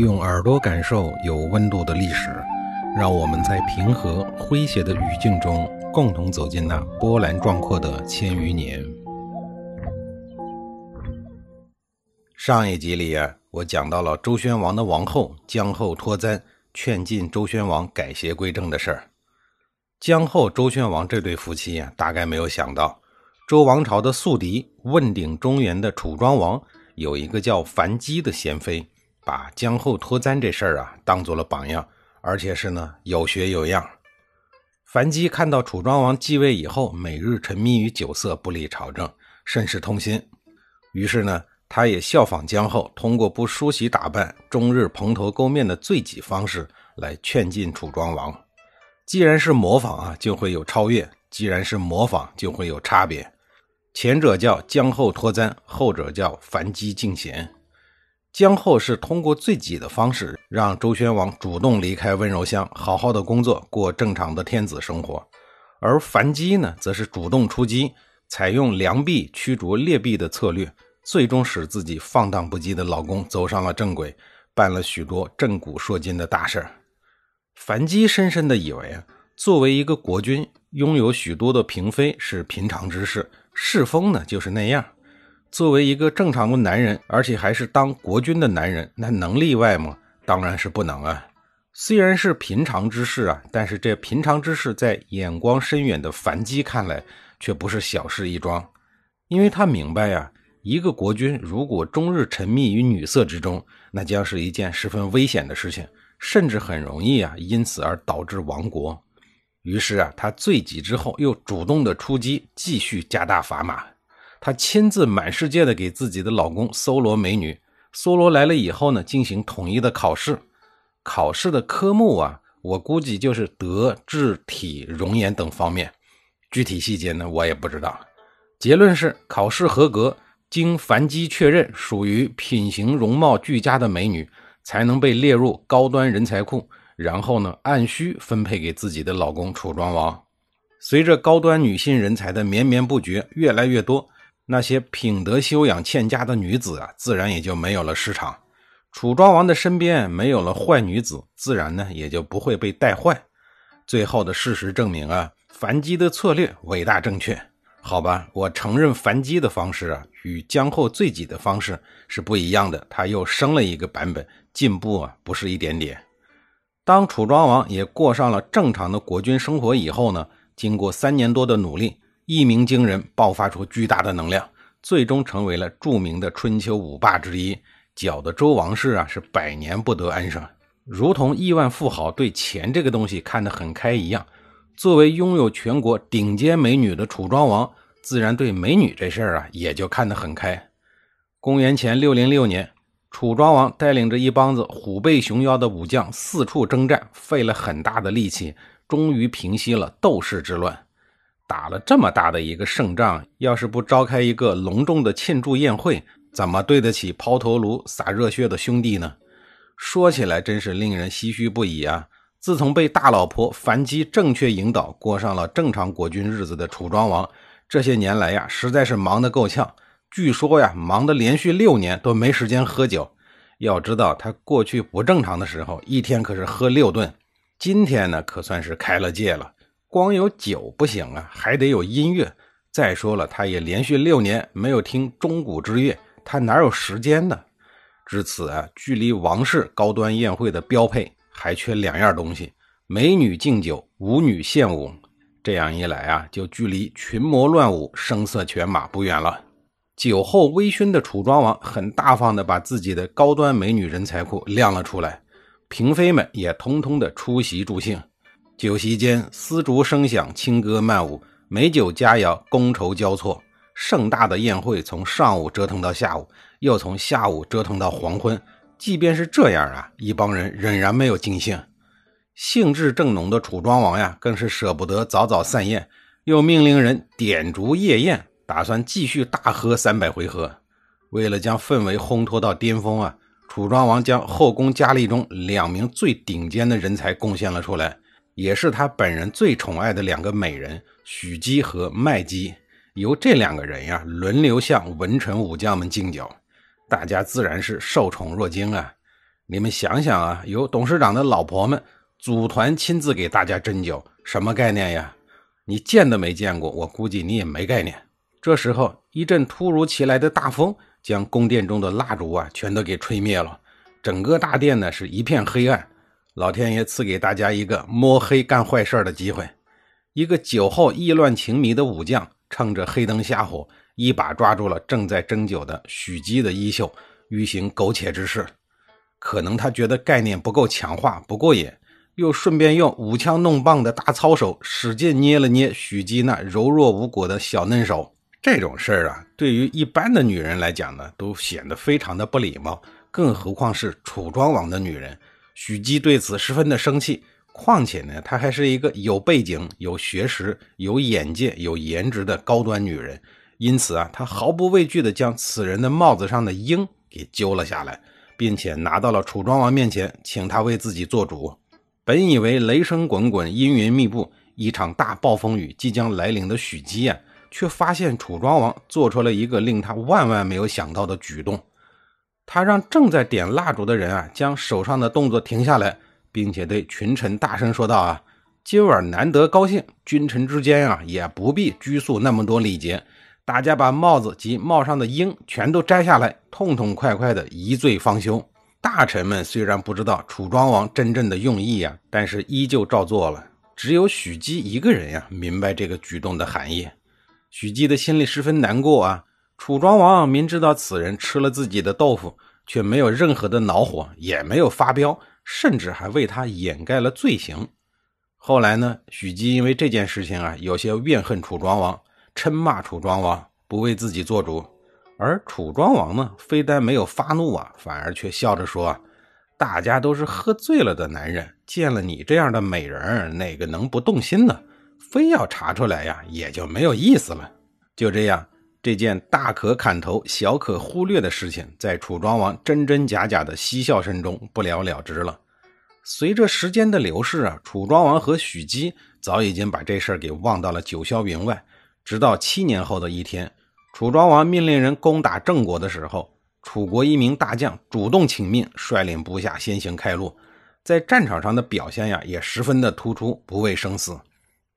用耳朵感受有温度的历史，让我们在平和诙谐的语境中，共同走进那波澜壮阔的千余年。上一集里啊，我讲到了周宣王的王后姜后脱簪劝进周宣王改邪归正的事儿。姜后、周宣王这对夫妻啊，大概没有想到，周王朝的宿敌、问鼎中原的楚庄王，有一个叫樊姬的贤妃。把姜后脱簪这事儿啊当做了榜样，而且是呢有学有样。樊姬看到楚庄王继位以后，每日沉迷于酒色，不理朝政，甚是痛心。于是呢，他也效仿姜后，通过不梳洗打扮、终日蓬头垢面的罪己方式来劝进楚庄王。既然是模仿啊，就会有超越；既然是模仿，就会有差别。前者叫姜后脱簪，后者叫樊姬敬贤。姜后是通过罪己的方式，让周宣王主动离开温柔乡，好好的工作，过正常的天子生活。而樊姬呢，则是主动出击，采用良币驱逐劣币的策略，最终使自己放荡不羁的老公走上了正轨，办了许多震古烁今的大事儿樊姬深深的以为啊，作为一个国君，拥有许多的嫔妃是平常之事，世风呢就是那样。作为一个正常的男人，而且还是当国君的男人，那能例外吗？当然是不能啊！虽然是平常之事啊，但是这平常之事在眼光深远的樊姬看来，却不是小事一桩。因为他明白呀，一个国君如果终日沉迷于女色之中，那将是一件十分危险的事情，甚至很容易啊，因此而导致亡国。于是啊，他醉己之后，又主动的出击，继续加大砝码。她亲自满世界的给自己的老公搜罗美女，搜罗来了以后呢，进行统一的考试。考试的科目啊，我估计就是德、智、体、容颜等方面，具体细节呢，我也不知道。结论是考试合格，经樊姬确认属于品行容貌俱佳的美女，才能被列入高端人才库，然后呢，按需分配给自己的老公楚庄王。随着高端女性人才的绵绵不绝，越来越多。那些品德修养欠佳的女子啊，自然也就没有了市场。楚庄王的身边没有了坏女子，自然呢也就不会被带坏。最后的事实证明啊，樊姬的策略伟大正确。好吧，我承认樊姬的方式啊，与姜后罪己的方式是不一样的。他又升了一个版本，进步啊不是一点点。当楚庄王也过上了正常的国君生活以后呢，经过三年多的努力。一鸣惊人，爆发出巨大的能量，最终成为了著名的春秋五霸之一，搅得周王室啊是百年不得安生。如同亿万富豪对钱这个东西看得很开一样，作为拥有全国顶尖美女的楚庄王，自然对美女这事儿啊也就看得很开。公元前六零六年，楚庄王带领着一帮子虎背熊腰的武将四处征战，费了很大的力气，终于平息了斗士之乱。打了这么大的一个胜仗，要是不召开一个隆重的庆祝宴会，怎么对得起抛头颅洒热血的兄弟呢？说起来真是令人唏嘘不已啊！自从被大老婆樊姬正确引导，过上了正常国君日子的楚庄王，这些年来呀，实在是忙得够呛。据说呀，忙得连续六年都没时间喝酒。要知道他过去不正常的时候，一天可是喝六顿。今天呢，可算是开了戒了。光有酒不行啊，还得有音乐。再说了，他也连续六年没有听钟鼓之乐，他哪有时间呢？至此啊，距离王室高端宴会的标配还缺两样东西：美女敬酒，舞女献舞。这样一来啊，就距离群魔乱舞、声色犬马不远了。酒后微醺的楚庄王很大方地把自己的高端美女人才库亮了出来，嫔妃们也通通的出席助兴。酒席间，丝竹声响，轻歌曼舞，美酒佳肴，觥筹交错。盛大的宴会从上午折腾到下午，又从下午折腾到黄昏。即便是这样啊，一帮人仍然没有尽兴。兴致正浓的楚庄王呀，更是舍不得早早散宴，又命令人点烛夜宴，打算继续大喝三百回合。为了将氛围烘托到巅峰啊，楚庄王将后宫佳丽中两名最顶尖的人才贡献了出来。也是他本人最宠爱的两个美人许姬和麦姬，由这两个人呀轮流向文臣武将们敬酒，大家自然是受宠若惊啊。你们想想啊，由董事长的老婆们组团亲自给大家斟酒，什么概念呀？你见都没见过，我估计你也没概念。这时候，一阵突如其来的大风将宫殿中的蜡烛啊全都给吹灭了，整个大殿呢是一片黑暗。老天爷赐给大家一个摸黑干坏事的机会。一个酒后意乱情迷的武将，趁着黑灯瞎火，一把抓住了正在斟酒的许姬的衣袖，欲行苟且之事。可能他觉得概念不够强化，不过瘾，又顺便用舞枪弄棒的大操手使劲捏了捏许姬那柔弱无骨的小嫩手。这种事儿啊，对于一般的女人来讲呢，都显得非常的不礼貌，更何况是楚庄王的女人。许姬对此十分的生气。况且呢，她还是一个有背景、有学识、有眼界、有颜值的高端女人，因此啊，她毫不畏惧地将此人的帽子上的鹰给揪了下来，并且拿到了楚庄王面前，请他为自己做主。本以为雷声滚滚、阴云密布，一场大暴风雨即将来临的许姬啊，却发现楚庄王做出了一个令他万万没有想到的举动，他让正在点蜡烛的人啊，将手上的动作停下来。并且对群臣大声说道：“啊，今晚难得高兴，君臣之间啊，也不必拘束那么多礼节。大家把帽子及帽上的缨全都摘下来，痛痛快快的一醉方休。”大臣们虽然不知道楚庄王真正的用意啊，但是依旧照做了。只有许姬一个人呀，明白这个举动的含义。许姬的心里十分难过啊。楚庄王明知道此人吃了自己的豆腐，却没有任何的恼火，也没有发飙。甚至还为他掩盖了罪行。后来呢，许姬因为这件事情啊，有些怨恨楚庄王，嗔骂楚庄王不为自己做主。而楚庄王呢，非但没有发怒啊，反而却笑着说：“大家都是喝醉了的男人，见了你这样的美人，哪个能不动心呢？非要查出来呀，也就没有意思了。”就这样。这件大可砍头、小可忽略的事情，在楚庄王真真假假的嬉笑声中不了了之了。随着时间的流逝啊，楚庄王和许姬早已经把这事儿给忘到了九霄云外。直到七年后的一天，楚庄王命令人攻打郑国的时候，楚国一名大将主动请命，率领部下先行开路，在战场上的表现呀，也十分的突出，不畏生死。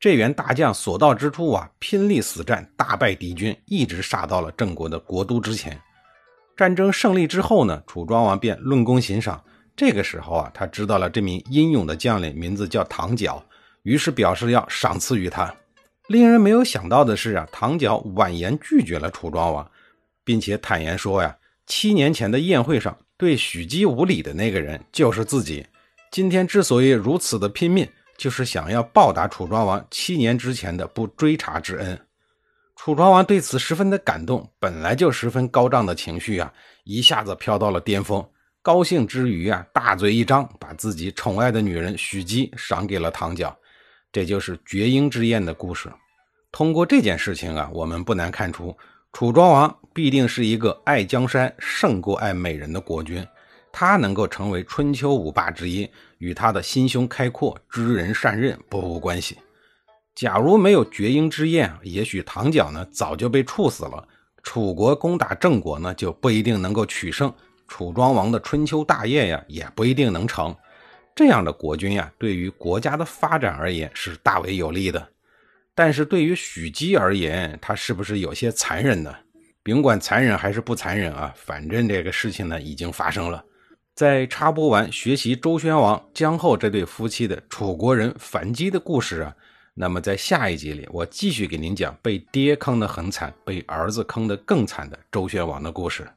这员大将所到之处啊，拼力死战，大败敌军，一直杀到了郑国的国都之前。战争胜利之后呢，楚庄王便论功行赏。这个时候啊，他知道了这名英勇的将领名字叫唐角，于是表示要赏赐于他。令人没有想到的是啊，唐角婉言拒绝了楚庄王，并且坦言说呀，七年前的宴会上对许姬无礼的那个人就是自己。今天之所以如此的拼命。就是想要报答楚庄王七年之前的不追查之恩，楚庄王对此十分的感动，本来就十分高涨的情绪啊，一下子飘到了巅峰。高兴之余啊，大嘴一张，把自己宠爱的女人许姬赏给了唐角，这就是绝缨之宴的故事。通过这件事情啊，我们不难看出，楚庄王必定是一个爱江山胜过爱美人的国君。他能够成为春秋五霸之一，与他的心胸开阔、知人善任不无关系。假如没有绝缨之宴，也许唐角呢早就被处死了。楚国攻打郑国呢，就不一定能够取胜。楚庄王的春秋大业呀，也不一定能成。这样的国君呀，对于国家的发展而言是大为有利的。但是对于许姬而言，他是不是有些残忍呢？甭管残忍还是不残忍啊，反正这个事情呢已经发生了。在插播完学习周宣王姜后这对夫妻的楚国人反击的故事啊，那么在下一集里，我继续给您讲被爹坑的很惨，被儿子坑的更惨的周宣王的故事。